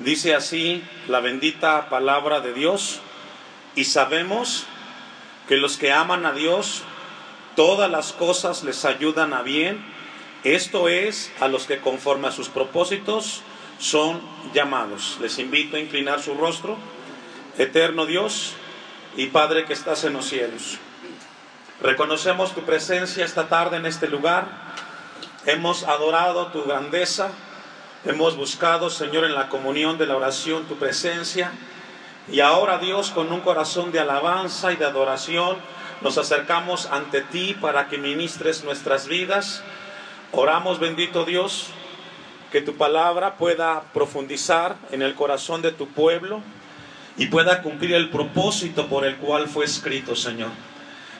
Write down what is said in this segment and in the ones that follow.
Dice así la bendita palabra de Dios y sabemos que los que aman a Dios, todas las cosas les ayudan a bien, esto es a los que conforme a sus propósitos son llamados. Les invito a inclinar su rostro, eterno Dios y Padre que estás en los cielos. Reconocemos tu presencia esta tarde en este lugar. Hemos adorado tu grandeza. Hemos buscado, Señor, en la comunión de la oración tu presencia. Y ahora, Dios, con un corazón de alabanza y de adoración, nos acercamos ante ti para que ministres nuestras vidas. Oramos, bendito Dios, que tu palabra pueda profundizar en el corazón de tu pueblo y pueda cumplir el propósito por el cual fue escrito, Señor.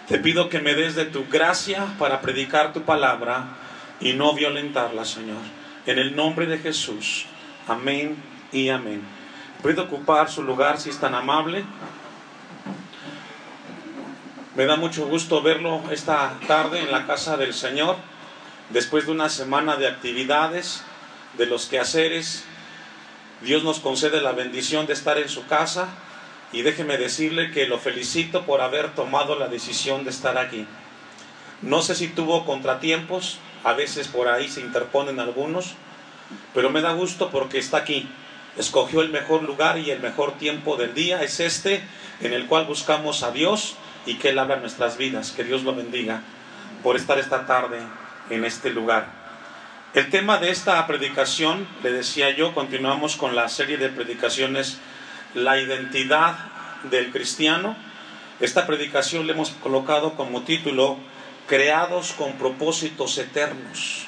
Te pido que me des de tu gracia para predicar tu palabra y no violentarla, Señor. En el nombre de Jesús. Amén y amén. ¿Puede ocupar su lugar si es tan amable? Me da mucho gusto verlo esta tarde en la casa del Señor, después de una semana de actividades, de los quehaceres. Dios nos concede la bendición de estar en su casa y déjeme decirle que lo felicito por haber tomado la decisión de estar aquí. No sé si tuvo contratiempos, a veces por ahí se interponen algunos, pero me da gusto porque está aquí. Escogió el mejor lugar y el mejor tiempo del día, es este en el cual buscamos a Dios y que Él habla nuestras vidas. Que Dios lo bendiga por estar esta tarde en este lugar. El tema de esta predicación, le decía yo, continuamos con la serie de predicaciones la identidad del cristiano. Esta predicación le hemos colocado como título Creados con propósitos eternos.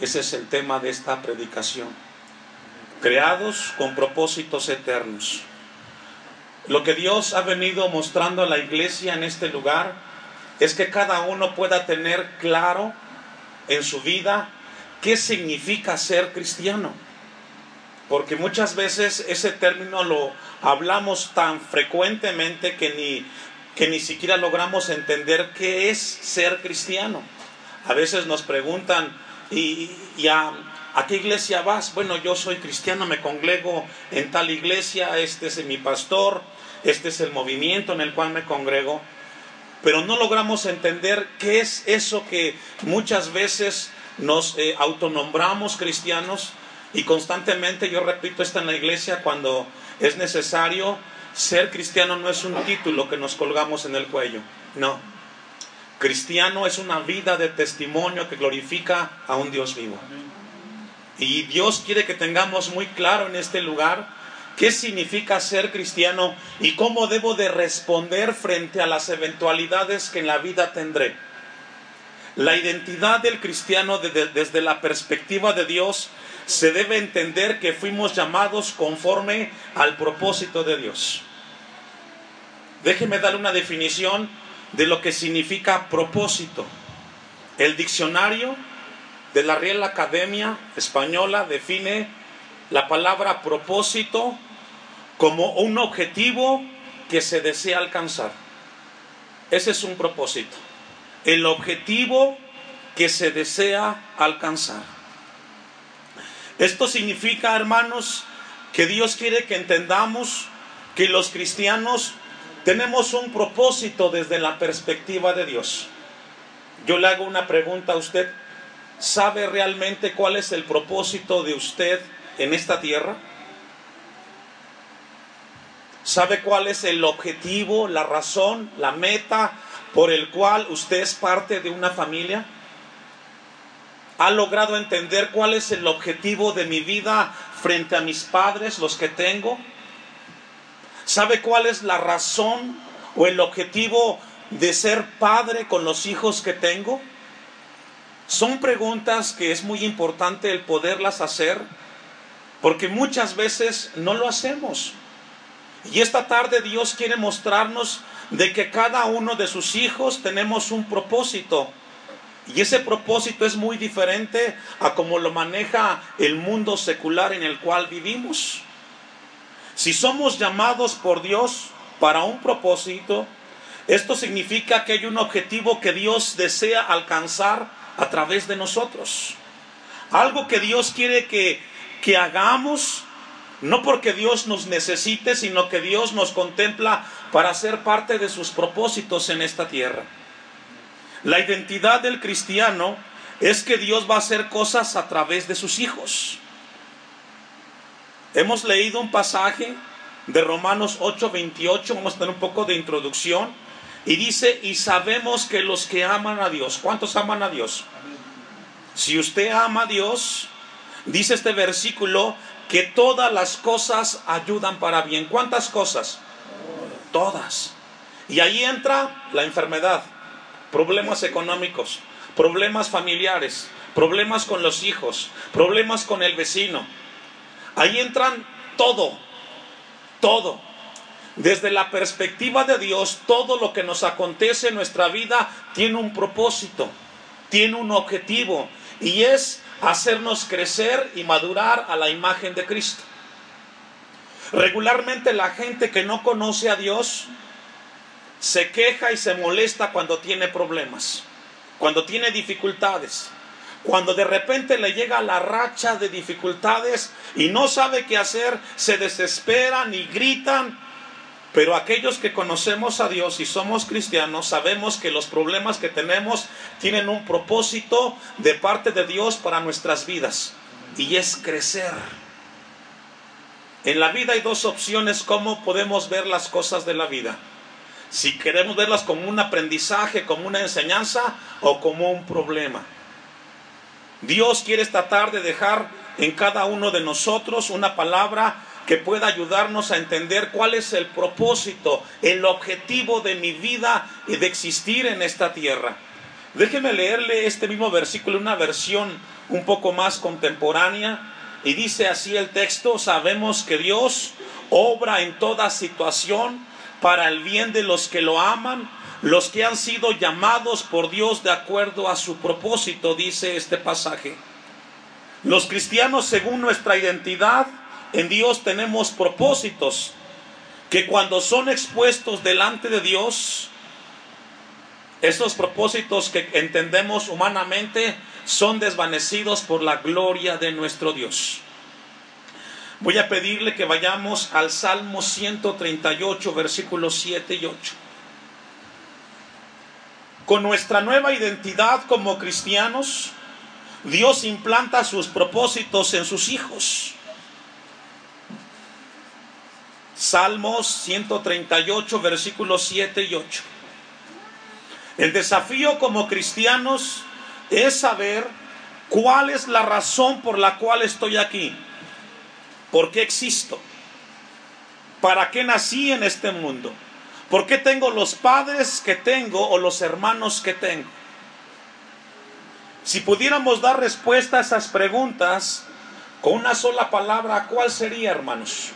Ese es el tema de esta predicación. Creados con propósitos eternos. Lo que Dios ha venido mostrando a la iglesia en este lugar es que cada uno pueda tener claro en su vida qué significa ser cristiano porque muchas veces ese término lo hablamos tan frecuentemente que ni, que ni siquiera logramos entender qué es ser cristiano. A veces nos preguntan, ¿y, a, qué iglesia vas? Bueno, yo soy cristiano, me congrego en tal iglesia, este es mi pastor, este es el movimiento en el cual me congrego, pero no logramos entender qué es eso que muchas veces nos eh, autonombramos cristianos y constantemente yo repito esto en la iglesia cuando es necesario, ser cristiano no es un título que nos colgamos en el cuello, no. Cristiano es una vida de testimonio que glorifica a un Dios vivo. Y Dios quiere que tengamos muy claro en este lugar qué significa ser cristiano y cómo debo de responder frente a las eventualidades que en la vida tendré. La identidad del cristiano desde, la perspectiva de Dios se debe entender que fuimos llamados conforme al propósito de Dios. Déjeme dar una definición de lo que significa propósito. El diccionario de la Real Academia Española define la palabra propósito como un objetivo que se desea alcanzar. Ese es un propósito. El objetivo que se desea alcanzar. Esto significa, hermanos, que Dios quiere que entendamos que los cristianos tenemos un propósito desde la perspectiva de Dios. Yo le hago una pregunta a usted. ¿Sabe realmente cuál es el propósito de usted en esta tierra? ¿Sabe cuál es el objetivo, la razón, la meta por el cual usted es parte de una familia? ha logrado entender cuál es el objetivo de mi vida frente a mis padres, los que tengo? ¿Sabe cuál es la razón o el objetivo de ser padre con los hijos que tengo? Son preguntas que es muy importante el poderlas hacer porque muchas veces no lo hacemos. Y esta tarde Dios quiere mostrarnos de que cada uno de sus hijos tenemos un propósito y ese propósito es muy diferente a como lo maneja el mundo secular en el cual vivimos. Si somos llamados por Dios para un propósito, esto significa que hay un objetivo que Dios desea alcanzar a través de nosotros. Algo que Dios quiere que, que hagamos No porque Dios nos necesite, sino que Dios nos contempla para ser parte de sus propósitos en esta tierra. La identidad del cristiano es que Dios va a hacer cosas a través de sus hijos. Hemos leído un pasaje de Romanos 8:28, vamos a tener un poco de introducción, y dice, y sabemos que los que aman a Dios, ¿cuántos aman a Dios? Si usted ama a Dios, dice este versículo, que todas las cosas ayudan para bien. ¿Cuántas cosas? Todas. Y ahí entra la enfermedad, problemas económicos, problemas familiares, problemas con los hijos, problemas con el vecino. Ahí entran todo, todo. Desde la perspectiva de Dios, todo lo que nos acontece en nuestra vida tiene un propósito, tiene un objetivo, y es hacernos crecer y madurar a la imagen de Cristo. Regularmente la gente que no conoce a Dios se queja y se molesta cuando tiene problemas, cuando tiene dificultades, cuando de repente le llega la racha de dificultades y no sabe qué hacer, se desesperan y gritan pero aquellos que conocemos a Dios y somos cristianos sabemos que los problemas que tenemos tienen un propósito de parte de Dios para nuestras vidas y es crecer. En la vida hay dos opciones cómo podemos ver las cosas de la vida. Si queremos verlas como un aprendizaje, como una enseñanza o como un problema. Dios quiere esta tarde dejar en cada uno de nosotros una palabra que pueda ayudarnos a entender cuál es el propósito, el objetivo de mi vida y de existir en esta tierra. Déjeme leerle este mismo versículo, una versión un poco más contemporánea, y dice así el texto, sabemos que Dios obra en toda situación para el bien de los que lo aman, los que han sido llamados por Dios de acuerdo a su propósito, dice este pasaje. Los cristianos, según nuestra identidad, en Dios tenemos propósitos que cuando son expuestos delante de Dios, esos propósitos que entendemos humanamente son desvanecidos por la gloria de nuestro Dios. Voy a pedirle que vayamos al Salmo 138, versículos 7 y 8. Con nuestra nueva identidad como cristianos, Dios implanta sus propósitos en sus hijos. Salmos 138, versículos 7 y 8. El desafío como cristianos es saber cuál es la razón por la cual estoy aquí. ¿Por qué existo? ¿Para qué nací en este mundo? ¿Por qué tengo los padres que tengo o los hermanos que tengo? Si pudiéramos dar respuesta a esas preguntas con una sola palabra, ¿cuál sería, hermanos?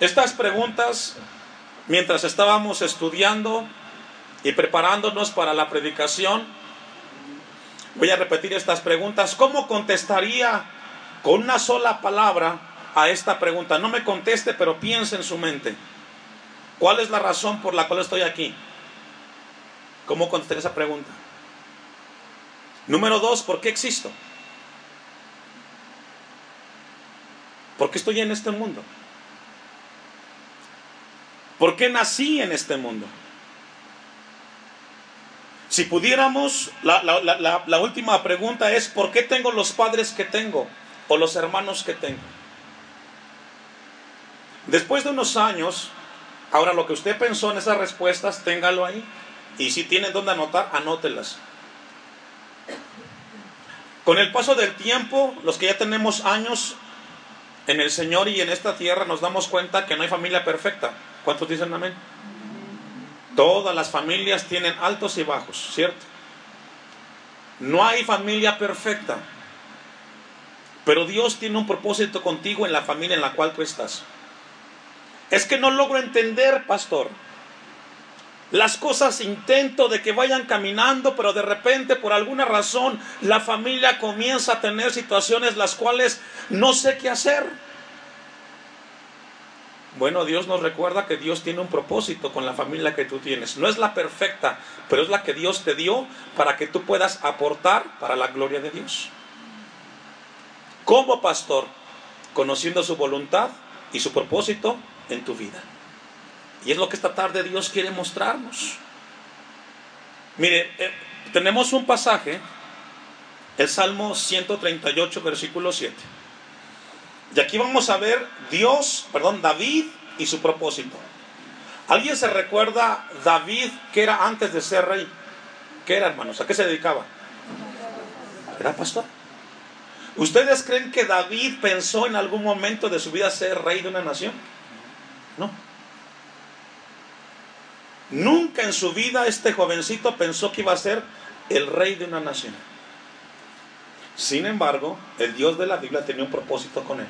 Estas preguntas, mientras estábamos estudiando y preparándonos para la predicación, voy a repetir estas preguntas. ¿Cómo contestaría con una sola palabra a esta pregunta? No me conteste, pero piense en su mente. ¿Cuál es la razón por la cual estoy aquí? ¿Cómo contestaría esa pregunta? Número dos, ¿por qué existo? ¿Por qué estoy en este mundo? ¿Por qué nací en este mundo? Si pudiéramos, la, última pregunta es, ¿por qué tengo los padres que tengo o los hermanos que tengo? Después de unos años, ahora lo que usted pensó en esas respuestas, téngalo ahí. Y si tiene dónde anotar, anótelas. Con el paso del tiempo, los que ya tenemos años en el Señor y en esta tierra, nos damos cuenta que no hay familia perfecta. ¿Cuántos dicen amén? Todas las familias tienen altos y bajos, ¿cierto? No hay familia perfecta. Pero Dios tiene un propósito contigo en la familia en la cual tú estás. Es que no logro entender, pastor. Las cosas intento de que vayan caminando, pero de repente por alguna razón la familia comienza a tener situaciones las cuales no sé qué hacer. Bueno, Dios nos recuerda que Dios tiene un propósito con la familia que tú tienes. No es la perfecta, pero es la que Dios te dio para que tú puedas aportar para la gloria de Dios. Como pastor, conociendo su voluntad y su propósito en tu vida. Y es lo que esta tarde Dios quiere mostrarnos. Mire, eh, tenemos un pasaje, el Salmo 138, versículo 7. Y aquí vamos a ver Dios, perdón, David y su propósito. ¿Alguien se recuerda David que era antes de ser rey? ¿Qué era, hermanos? ¿A qué se dedicaba? Era pastor. ¿Ustedes creen que David pensó en algún momento de su vida ser rey de una nación? No. Nunca en su vida este jovencito pensó que iba a ser el rey de una nación. Sin embargo, el Dios de la Biblia tenía un propósito con él.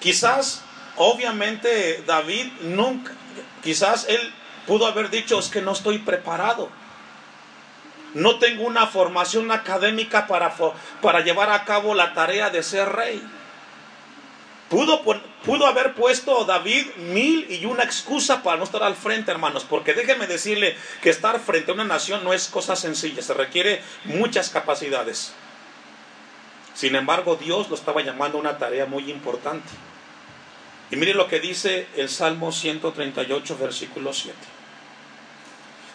Quizás, obviamente, David nunca, quizás él pudo haber dicho, es que no estoy preparado. No tengo una formación académica para, para llevar a cabo la tarea de ser rey. Pudo, pudo haber puesto David mil y una excusa para no estar al frente, hermanos, porque déjenme decirle que estar frente a una nación no es cosa sencilla, se requiere muchas capacidades. Sin embargo, Dios lo estaba llamando a una tarea muy importante. Y mire lo que dice el Salmo 138, versículo 7.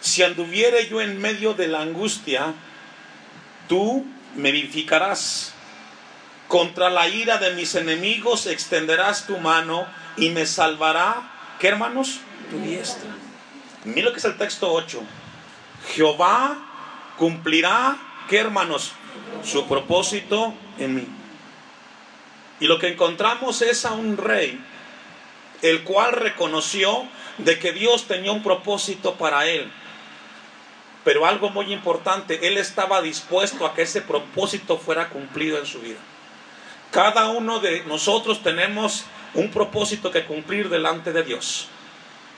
Si anduviere yo en medio de la angustia, tú me vivificarás contra la ira de mis enemigos extenderás tu mano y me salvará, ¿qué hermanos? Tu diestra. Mira lo que es el texto 8. Jehová cumplirá, ¿qué hermanos? Su propósito en mí. Y lo que encontramos es a un rey, el cual reconoció de que Dios tenía un propósito para él. Pero algo muy importante, él estaba dispuesto a que ese propósito fuera cumplido en su vida. Cada uno de nosotros tenemos un propósito que cumplir delante de Dios.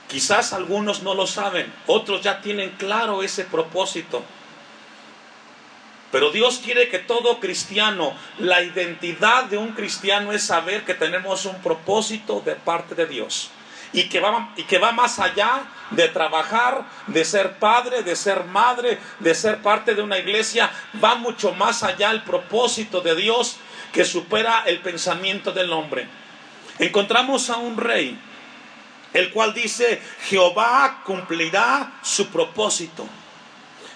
Quizás algunos no lo saben, otros ya tienen claro ese propósito. Pero Dios quiere que todo cristiano, la identidad de un cristiano es saber que tenemos un propósito de parte de Dios. Y que, va, y que va más allá de trabajar, de ser padre, de ser madre, de ser parte de una iglesia, va mucho más allá el propósito de Dios que supera el pensamiento del hombre. Encontramos a un rey, el cual dice, Jehová cumplirá su propósito.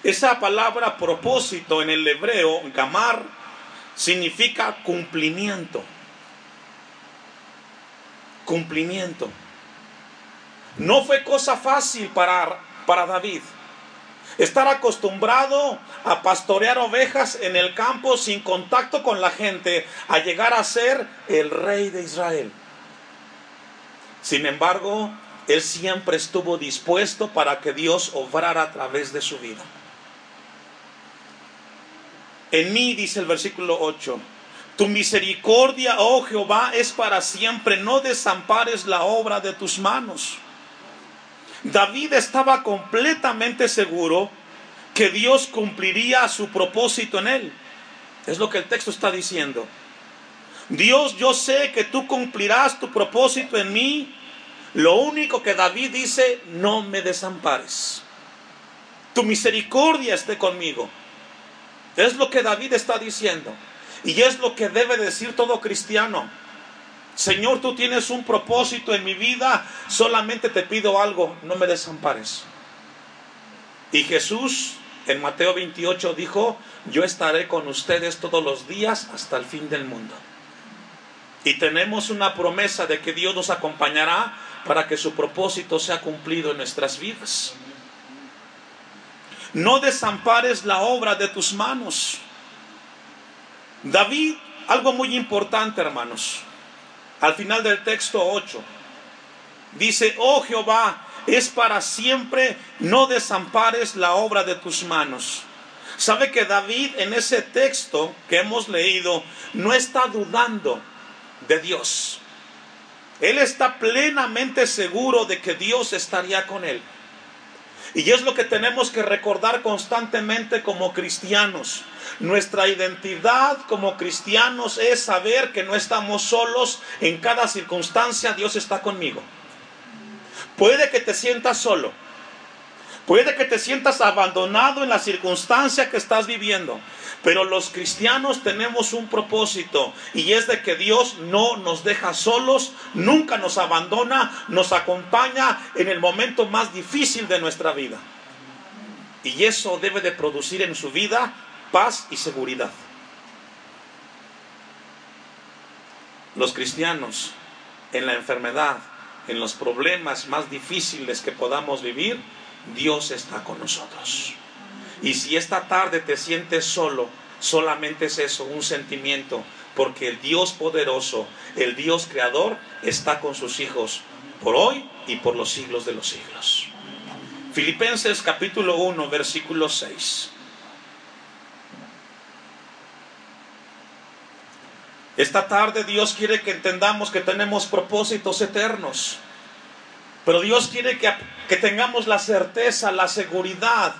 Esa palabra propósito en el hebreo, gamar, significa cumplimiento. Cumplimiento. No fue cosa fácil para, para David estar acostumbrado a pastorear ovejas en el campo sin contacto con la gente, a llegar a ser el rey de Israel. Sin embargo, él siempre estuvo dispuesto para que Dios obrara a través de su vida. En mí, dice el versículo 8, tu misericordia, oh Jehová, es para siempre, no desampares la obra de tus manos. David estaba completamente seguro que Dios cumpliría su propósito en él. Es lo que el texto está diciendo. Dios, yo sé que tú cumplirás tu propósito en mí. Lo único que David dice, no me desampares. Tu misericordia esté conmigo. Es lo que David está diciendo. Y es lo que debe decir todo cristiano. Señor, tú tienes un propósito en mi vida, solamente te pido algo, no me desampares. Y Jesús en Mateo 28 dijo, yo estaré con ustedes todos los días hasta el fin del mundo. Y tenemos una promesa de que Dios nos acompañará para que su propósito sea cumplido en nuestras vidas. No desampares la obra de tus manos. David, algo muy importante, hermanos al final del texto 8. Dice, oh Jehová, es para siempre, no desampares la obra de tus manos. Sabe que David en ese texto que hemos leído no está dudando de Dios. Él está plenamente seguro de que Dios estaría con él. Y es lo que tenemos que recordar constantemente como cristianos. Nuestra identidad como cristianos es saber que no estamos solos en cada circunstancia, Dios está conmigo. Puede que te sientas solo. Puede que te sientas abandonado en la circunstancia que estás viviendo. Pero los cristianos tenemos un propósito y es de que Dios no nos deja solos, nunca nos abandona, nos acompaña en el momento más difícil de nuestra vida. Y eso debe de producir en su vida paz y seguridad. Los cristianos en la enfermedad, en los problemas más difíciles que podamos vivir, Dios está con nosotros. Y si esta tarde te sientes solo, solamente es eso, un sentimiento, porque el Dios poderoso, el Dios creador, está con sus hijos por hoy y por los siglos de los siglos. Filipenses capítulo 1, versículo 6. Esta tarde Dios quiere que entendamos que tenemos propósitos eternos. Pero Dios quiere que, que, tengamos la certeza, la seguridad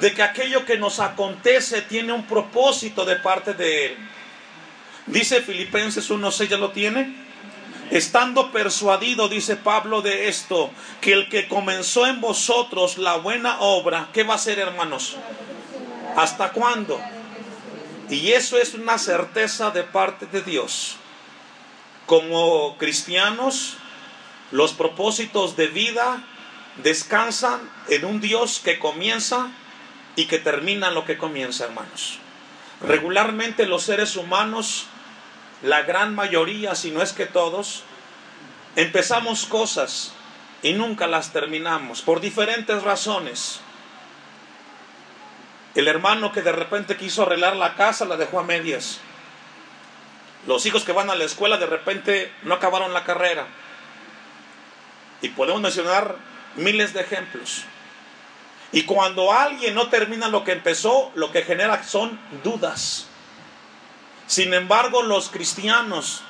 de que aquello que nos acontece tiene un propósito de parte de Él. Dice Filipenses 1.6, ¿ya lo tiene? Estando persuadido, dice Pablo, de esto, que el que comenzó en vosotros la buena obra, ¿qué va a ser, hermanos? ¿Hasta cuándo? Y eso es una certeza de parte de Dios. Como cristianos, los propósitos de vida descansan en un Dios que comienza y que termina lo que comienza, hermanos. Regularmente los seres humanos la gran mayoría, si no es que todos, empezamos cosas y nunca las terminamos por diferentes razones. El hermano que de repente quiso arreglar la casa la dejó a medias. Los hijos que van a la escuela de repente no acabaron la carrera. Y podemos mencionar miles de ejemplos. Y cuando alguien no termina lo que empezó, lo que genera son dudas. Sin embargo, los cristianos,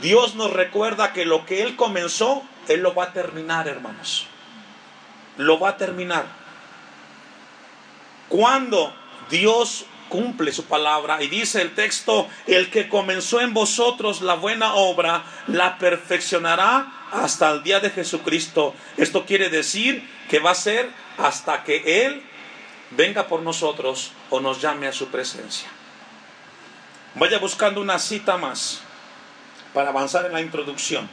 Dios nos recuerda que lo que Él comenzó, Él lo va a terminar, hermanos. Lo va a terminar. Cuando Dios cumple su palabra y dice el texto, el que comenzó en vosotros la buena obra, la perfeccionará hasta el día de Jesucristo. Esto quiere decir que va a ser hasta que Él venga por nosotros o nos llame a su presencia. Vaya buscando una cita más para avanzar en la introducción.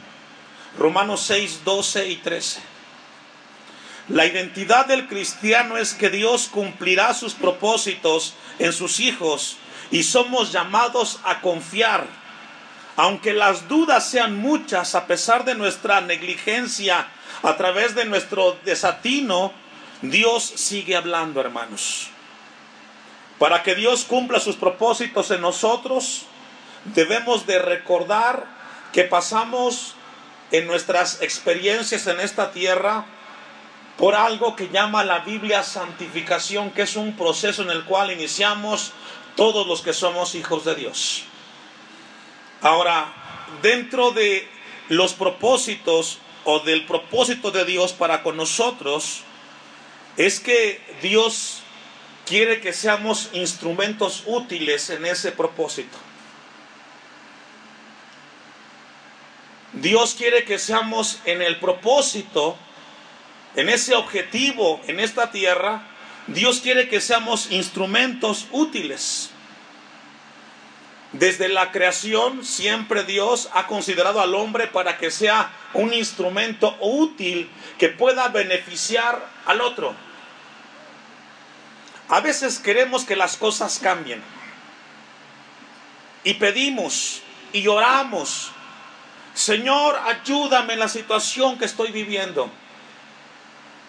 Romanos 6, 12 y 13. La identidad del cristiano es que Dios cumplirá sus propósitos en sus hijos y somos llamados a confiar. Aunque las dudas sean muchas, a pesar de nuestra negligencia, a través de nuestro desatino, Dios sigue hablando, hermanos. Para que Dios cumpla sus propósitos en nosotros, debemos de recordar que pasamos en nuestras experiencias en esta tierra por algo que llama la Biblia santificación, que es un proceso en el cual iniciamos todos los que somos hijos de Dios. Ahora, dentro de los propósitos o del propósito de Dios para con nosotros, es que Dios quiere que seamos instrumentos útiles en ese propósito. Dios quiere que seamos en el propósito, en ese objetivo, en esta tierra. Dios quiere que seamos instrumentos útiles. Desde la creación siempre Dios ha considerado al hombre para que sea un instrumento útil que pueda beneficiar al otro. A veces queremos que las cosas cambien. Y pedimos y lloramos. Señor, ayúdame en la situación que estoy viviendo.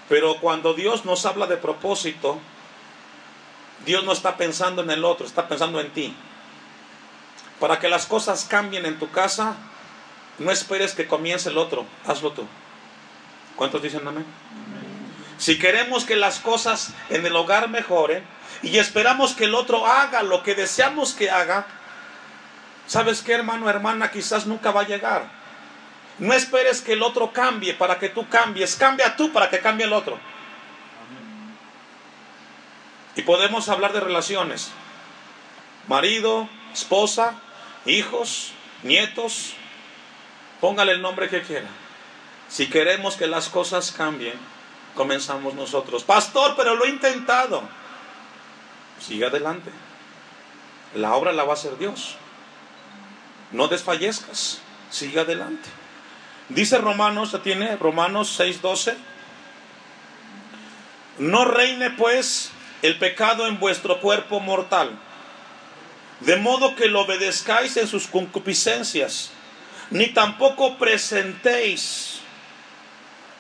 Pero cuando Dios nos habla de propósito, Dios no está pensando en el otro, está pensando en ti. Para que las cosas cambien en tu casa, no esperes que comience el otro, hazlo tú. ¿Cuántos dicen amén? Si queremos que las cosas en el hogar mejoren y esperamos que el otro haga lo que deseamos que haga, ¿sabes qué, hermano, hermana? Quizás nunca va a llegar. No esperes que el otro cambie para que tú cambies. Cambia tú para que cambie el otro. Y podemos hablar de relaciones. Marido, esposa, hijos, nietos. Póngale el nombre que quiera. Si queremos que las cosas cambien, comenzamos nosotros. Pastor, pero lo he intentado. Sigue adelante. La obra la va a hacer Dios. No desfallezcas, sigue adelante. Dice Romanos, tiene Romanos 6:12. No reine pues el pecado en vuestro cuerpo mortal, de modo que lo obedezcáis en sus concupiscencias, ni tampoco presentéis,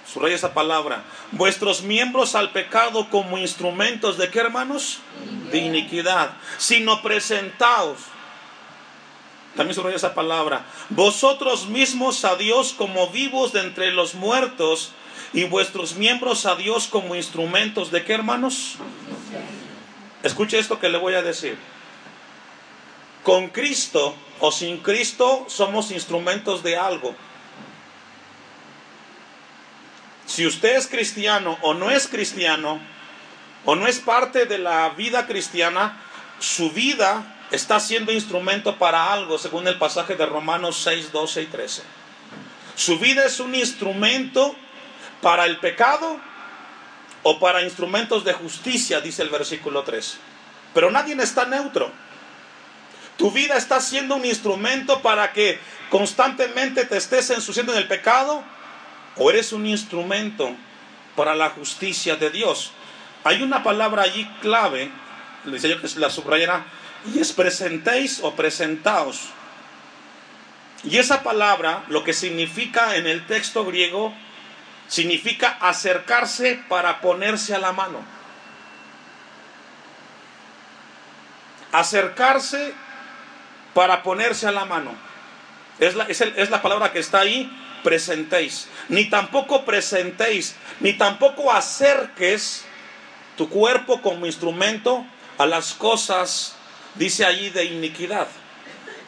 subraya esa palabra, vuestros miembros al pecado como instrumentos de qué hermanos? De iniquidad, sino presentaos. También subraya esa palabra, vosotros mismos a Dios como vivos de entre los muertos y vuestros miembros a Dios como instrumentos de qué hermanos? Escuche esto que le voy a decir. Con Cristo o sin Cristo somos instrumentos de algo. Si usted es cristiano o no es cristiano, o no es parte de la vida cristiana, su vida está siendo instrumento para algo, según el pasaje de Romanos 6, 12 y 13. Su vida es un instrumento para el pecado o para instrumentos de justicia, dice el versículo 3. Pero nadie está neutro. Tu vida está siendo un instrumento para que constantemente te estés ensuciando en el pecado o eres un instrumento para la justicia de Dios. Hay una palabra allí clave, le decía yo que la subrayara, y es presentéis o presentaos. Y esa palabra, lo que significa en el texto griego, significa acercarse para ponerse a la mano. Acercarse para ponerse a la mano. Es la, es, la palabra que está ahí, presentéis. Ni tampoco presentéis, ni tampoco acerques tu cuerpo como instrumento a las cosas, dice allí, de iniquidad.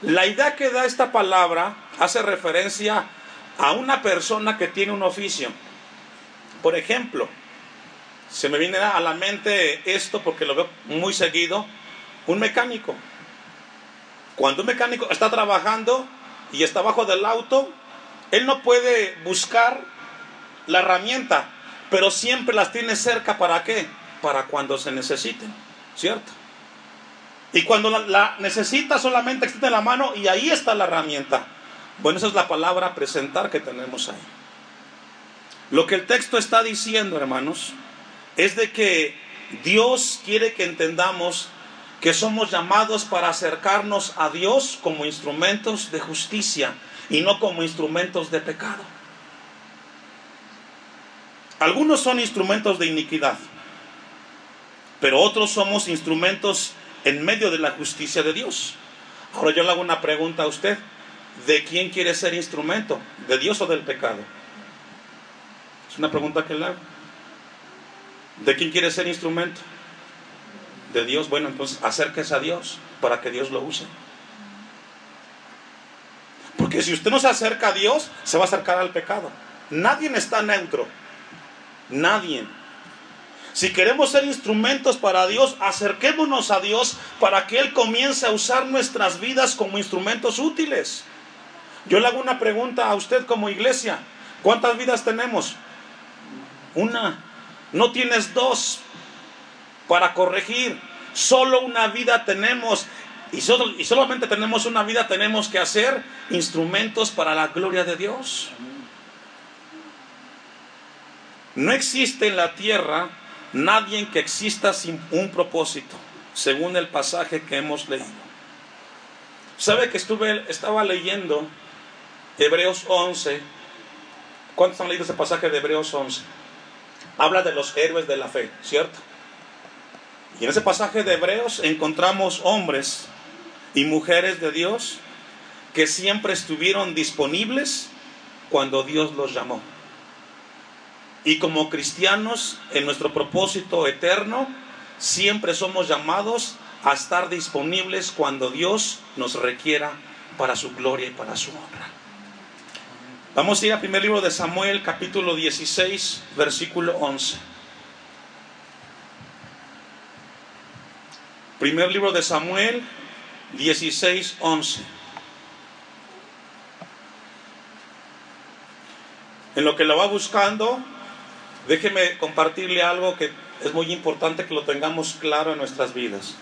La idea que da esta palabra hace referencia a una persona que tiene un oficio. Por ejemplo, se me viene a la mente esto porque lo veo muy seguido, un mecánico. Cuando un mecánico está trabajando y está abajo del auto, él no puede buscar la herramienta, pero siempre las tiene cerca para qué? Para cuando se necesiten, ¿cierto? Y cuando la, necesita solamente extiende la mano y ahí está la herramienta. Bueno, esa es la palabra presentar que tenemos ahí. Lo que el texto está diciendo, hermanos, es de que Dios quiere que entendamos que somos llamados para acercarnos a Dios como instrumentos de justicia y no como instrumentos de pecado. Algunos son instrumentos de iniquidad, pero otros somos instrumentos en medio de la justicia de Dios. Ahora yo le hago una pregunta a usted. ¿De quién quiere ser instrumento? ¿De Dios o del pecado? Es una pregunta que le hago. ¿De quién quiere ser instrumento? De Dios. Bueno, entonces acérquese a Dios para que Dios lo use. Porque si usted no se acerca a Dios, se va a acercar al pecado. Nadie está neutro. Nadie. Si queremos ser instrumentos para Dios, acerquémonos a Dios para que Él comience a usar nuestras vidas como instrumentos útiles. Yo le hago una pregunta a usted como iglesia. ¿Cuántas vidas tenemos? Una. No tienes dos para corregir. Solo una vida tenemos. Y, y solamente tenemos una vida, tenemos que hacer instrumentos para la gloria de Dios. No existe en la tierra nadie que exista sin un propósito, según el pasaje que hemos leído. ¿Sabe que estuve, estaba leyendo Hebreos 11? ¿Cuántos han leído ese pasaje de Hebreos 11? habla de los héroes de la fe, ¿cierto? Y en ese pasaje de Hebreos encontramos hombres y mujeres de Dios que siempre estuvieron disponibles cuando Dios los llamó. Y como cristianos, en nuestro propósito eterno, siempre somos llamados a estar disponibles cuando Dios nos requiera para su gloria y para su honra. Vamos a ir al primer libro de Samuel, capítulo 16, versículo 11. Primer libro de Samuel, 16, 11. En lo que lo va buscando, déjeme compartirle algo que es muy importante que lo tengamos claro en nuestras vidas.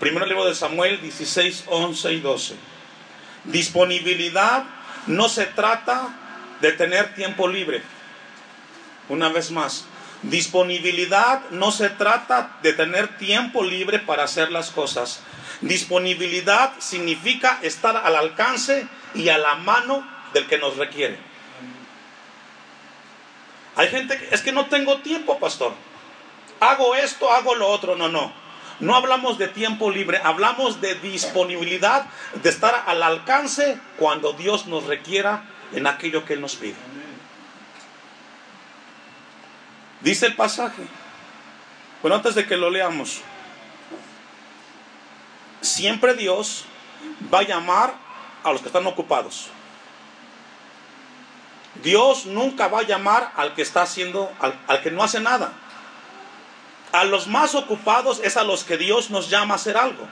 Primero libro de Samuel 16, 11 y 12. Disponibilidad no se trata de tener tiempo libre. Una vez más, disponibilidad no se trata de tener tiempo libre para hacer las cosas. Disponibilidad significa estar al alcance y a la mano del que nos requiere. Hay gente que es que no tengo tiempo, pastor. Hago esto, hago lo otro. No, no. No hablamos de tiempo libre, hablamos de disponibilidad, de estar al alcance cuando Dios nos requiera en aquello que Él nos pide. Dice el pasaje. Bueno, antes de que lo leamos, siempre Dios va a llamar a los que están ocupados. Dios nunca va a llamar al que está haciendo, al, que no hace nada. A los más ocupados es a los que Dios nos llama a hacer algo.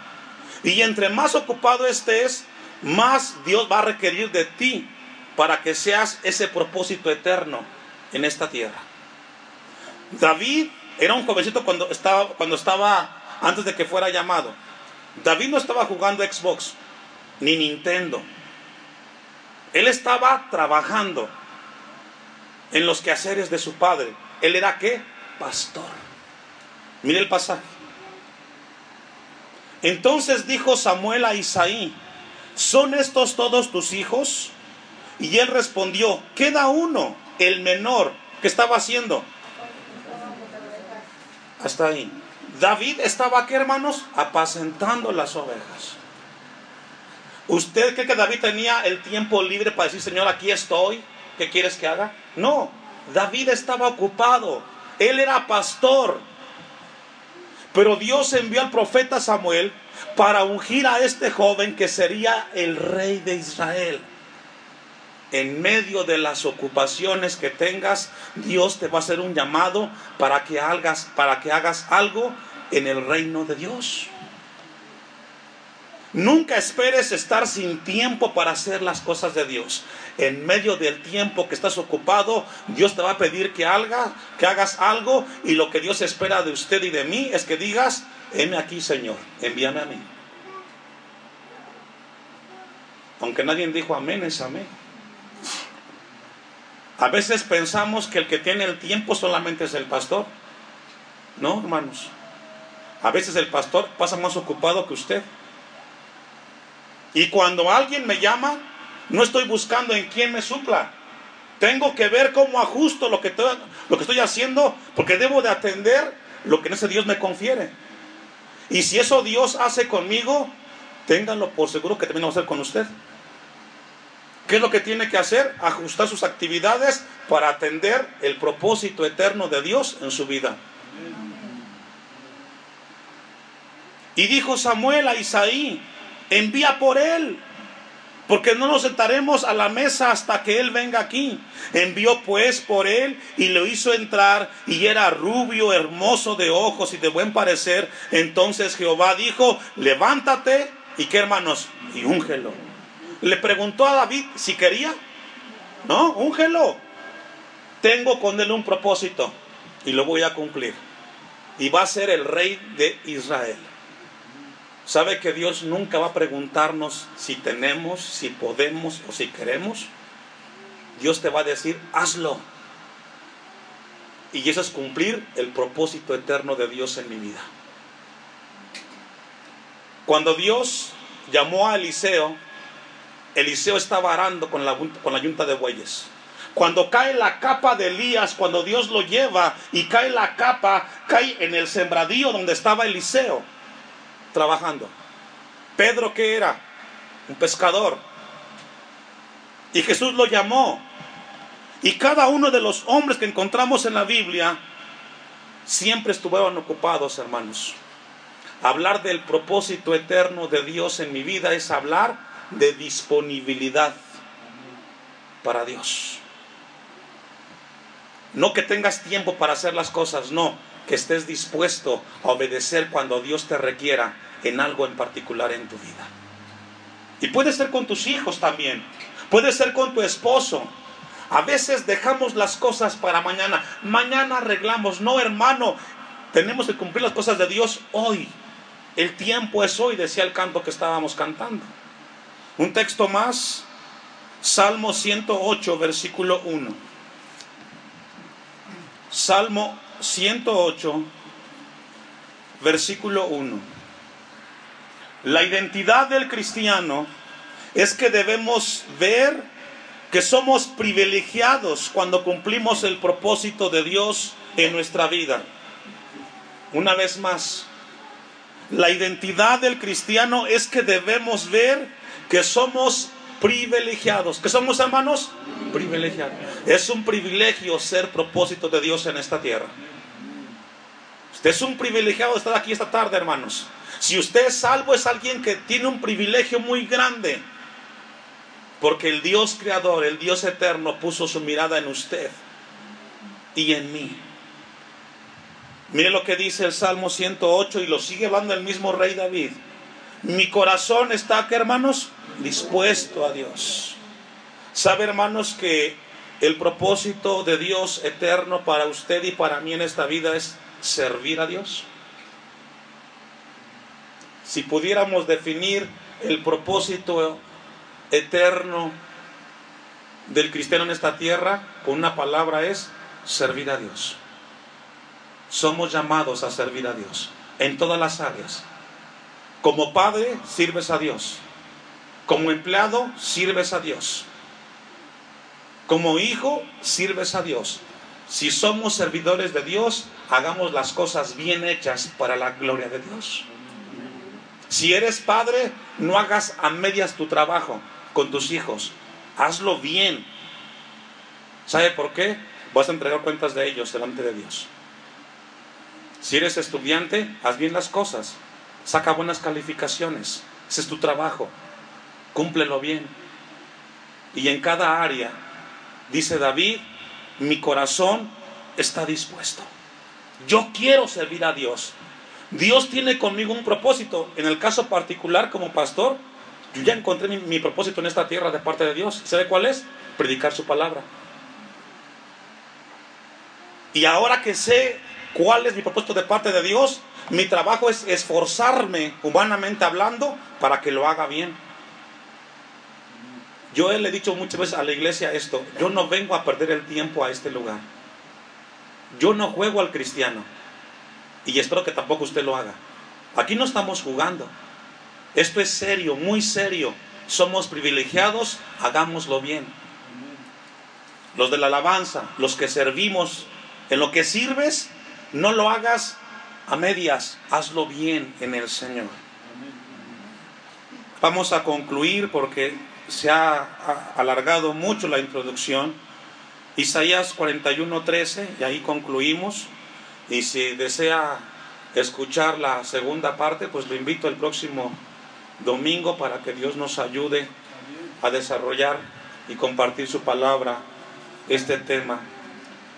Y entre más ocupado estés, más Dios va a requerir de ti para que seas ese propósito eterno en esta tierra. David era un jovencito cuando estaba, cuando estaba antes de que fuera llamado. David no estaba jugando Xbox ni Nintendo. Él estaba trabajando en los quehaceres de su padre. Él era qué? Pastor. Mire el pasaje. Entonces dijo Samuel a Isaí, ¿son estos todos tus hijos? Y él respondió, queda uno, el menor, ¿qué estaba haciendo? Hasta ahí. David estaba aquí, hermanos, apacentando las ovejas. ¿Usted cree que David tenía el tiempo libre para decir, Señor, aquí estoy? ¿Qué quieres que haga? No, David estaba ocupado. Él era pastor. Pero Dios envió al profeta Samuel para ungir a este joven que sería el rey de Israel. En medio de las ocupaciones que tengas, Dios te va a hacer un llamado para que hagas, para que hagas algo en el reino de Dios. Nunca esperes estar sin tiempo para hacer las cosas de Dios. En medio del tiempo que estás ocupado, Dios te va a pedir que, haga, que hagas algo y lo que Dios espera de usted y de mí es que digas, heme aquí Señor, envíame a mí. Aunque nadie dijo amén, es amén. A veces pensamos que el que tiene el tiempo solamente es el pastor. No, hermanos. A veces el pastor pasa más ocupado que usted. Y cuando alguien me llama, no estoy buscando en quién me supla. Tengo que ver cómo ajusto lo que, lo que estoy haciendo, porque debo de atender lo que ese Dios me confiere. Y si eso Dios hace conmigo, ténganlo por seguro que también lo va a hacer con usted. ¿Qué es lo que tiene que hacer? Ajustar sus actividades para atender el propósito eterno de Dios en su vida. Y dijo Samuel a Isaí, envía por él, porque no nos sentaremos a la mesa hasta que él venga aquí. Envió pues por él y lo hizo entrar y era rubio, hermoso de ojos y de buen parecer. Entonces Jehová dijo, levántate y qué hermanos, y úngelo. Le preguntó a David si quería. No, úngelo. Tengo con él un propósito y lo voy a cumplir. Y va a ser el rey de Israel. ¿Sabe que Dios nunca va a preguntarnos si tenemos, si podemos o si queremos? Dios te va a decir, hazlo. Y eso es cumplir el propósito eterno de Dios en mi vida. Cuando Dios llamó a Eliseo, Eliseo estaba arando con la, con la yunta de bueyes. Cuando cae la capa de Elías, cuando Dios lo lleva y cae la capa, cae en el sembradío donde estaba Eliseo trabajando. Pedro, ¿qué era? Un pescador. Y Jesús lo llamó. Y cada uno de los hombres que encontramos en la Biblia siempre estuvieron ocupados, hermanos. Hablar del propósito eterno de Dios en mi vida es hablar de disponibilidad para Dios. No que tengas tiempo para hacer las cosas, no, que estés dispuesto a obedecer cuando Dios te requiera en algo en particular en tu vida. Y puede ser con tus hijos también, puede ser con tu esposo. A veces dejamos las cosas para mañana, mañana arreglamos. No, hermano, tenemos que cumplir las cosas de Dios hoy. el tiempo es hoy, decía el canto que estábamos cantando. Un texto más, Salmo 108, versículo 1. Salmo 108, versículo 1. La identidad del cristiano es que debemos ver que somos privilegiados cuando cumplimos el propósito de Dios en nuestra vida. Una vez más, la identidad del cristiano es que debemos ver que somos privilegiados. ¿Que somos hermanos? Privilegiados. Es un privilegio ser propósito de Dios en esta tierra. Usted es un privilegiado estar aquí esta tarde, hermanos. Si usted es salvo, es alguien que tiene un privilegio muy grande. Porque el Dios creador, el Dios eterno, puso su mirada en usted y en mí. Mire lo que dice el Salmo 108 y lo sigue hablando el mismo rey David. Mi corazón está aquí, hermanos, dispuesto a Dios. ¿Sabe, hermanos, que el propósito de Dios eterno para usted y para mí en esta vida es servir a Dios? Si pudiéramos definir el propósito eterno del cristiano en esta tierra, con una palabra es servir a Dios somos llamados a servir a Dios en todas las áreas. Como padre, sirves a Dios. Como empleado, sirves a Dios. Como hijo, sirves a Dios. Si somos servidores de Dios, hagamos las cosas bien hechas para la gloria de Dios. Si eres padre, no hagas a medias tu trabajo con tus hijos. Hazlo bien. ¿Sabe por qué? Vas a entregar cuentas de ellos delante de Dios. Si eres estudiante, haz bien las cosas, saca buenas calificaciones, ese es tu trabajo, cúmplelo bien. Y en cada área, dice David, mi corazón está dispuesto. Yo quiero servir a Dios. Dios tiene conmigo un propósito. En el caso particular como pastor, yo ya encontré mi, mi propósito en esta tierra de parte de Dios. ¿Sabe cuál es? Predicar su palabra. Y ahora que sé ¿Cuál es mi propósito de parte de Dios? Mi trabajo es esforzarme, humanamente hablando, para que lo haga bien. Yo le he dicho muchas veces a la iglesia esto, yo no vengo a perder el tiempo a este lugar. Yo no juego al cristiano. Y espero que tampoco usted lo haga. Aquí no estamos jugando. Esto es serio, muy serio. Somos privilegiados, hagámoslo bien. Los de la alabanza, los que servimos, en lo que sirves, no lo hagas a medias, hazlo bien en el Señor. Vamos a concluir porque se ha alargado mucho la introducción. Isaías 41:13, y ahí concluimos. Y si desea escuchar la segunda parte, pues lo invito el próximo domingo para que Dios nos ayude a desarrollar y compartir su palabra, este tema.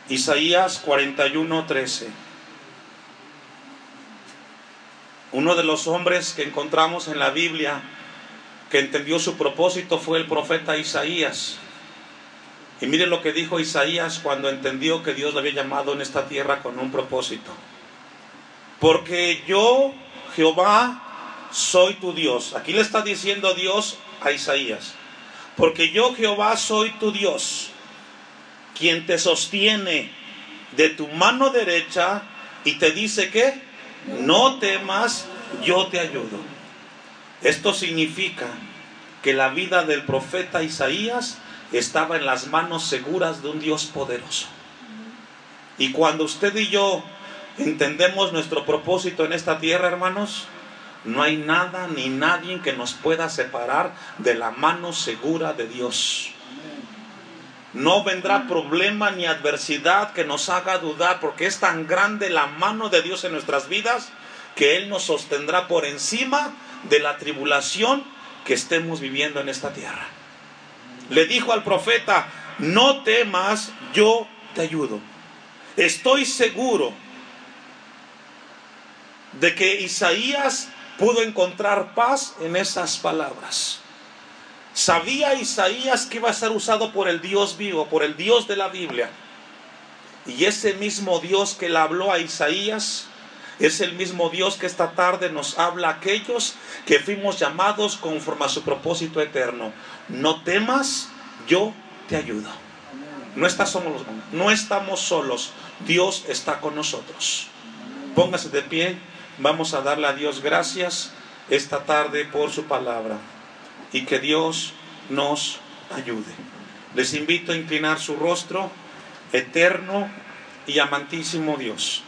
Isaías 41:13. Uno de los hombres que encontramos en la Biblia que entendió su propósito fue el profeta Isaías. Y miren lo que dijo Isaías cuando entendió que Dios le había llamado en esta tierra con un propósito. Porque yo, Jehová, soy tu Dios. Aquí le está diciendo Dios a Isaías. Porque yo, Jehová, soy tu Dios, quien te sostiene de tu mano derecha y te dice que no temas, yo te ayudo. Esto significa que la vida del profeta Isaías estaba en las manos seguras de un Dios poderoso. Y cuando usted y yo entendemos nuestro propósito en esta tierra, hermanos, no hay nada ni nadie que nos pueda separar de la mano segura de Dios. No vendrá problema ni adversidad que nos haga dudar, porque es tan grande la mano de Dios en nuestras vidas que Él nos sostendrá por encima de la tribulación que estemos viviendo en esta tierra. Le dijo al profeta, no temas, yo te ayudo. Estoy seguro de que Isaías pudo encontrar paz en esas palabras. Sabía Isaías que iba a ser usado por el Dios vivo, por el Dios de la Biblia. Y ese mismo Dios que le habló a Isaías Es el mismo Dios que esta tarde nos habla a aquellos que fuimos llamados conforme a su propósito eterno. No temas, yo te ayudo. No, estamos, no estamos solos, Dios está con nosotros. Póngase de pie, vamos a darle a Dios gracias esta tarde por su palabra y que Dios nos ayude. Les invito a inclinar su rostro, eterno y amantísimo Dios.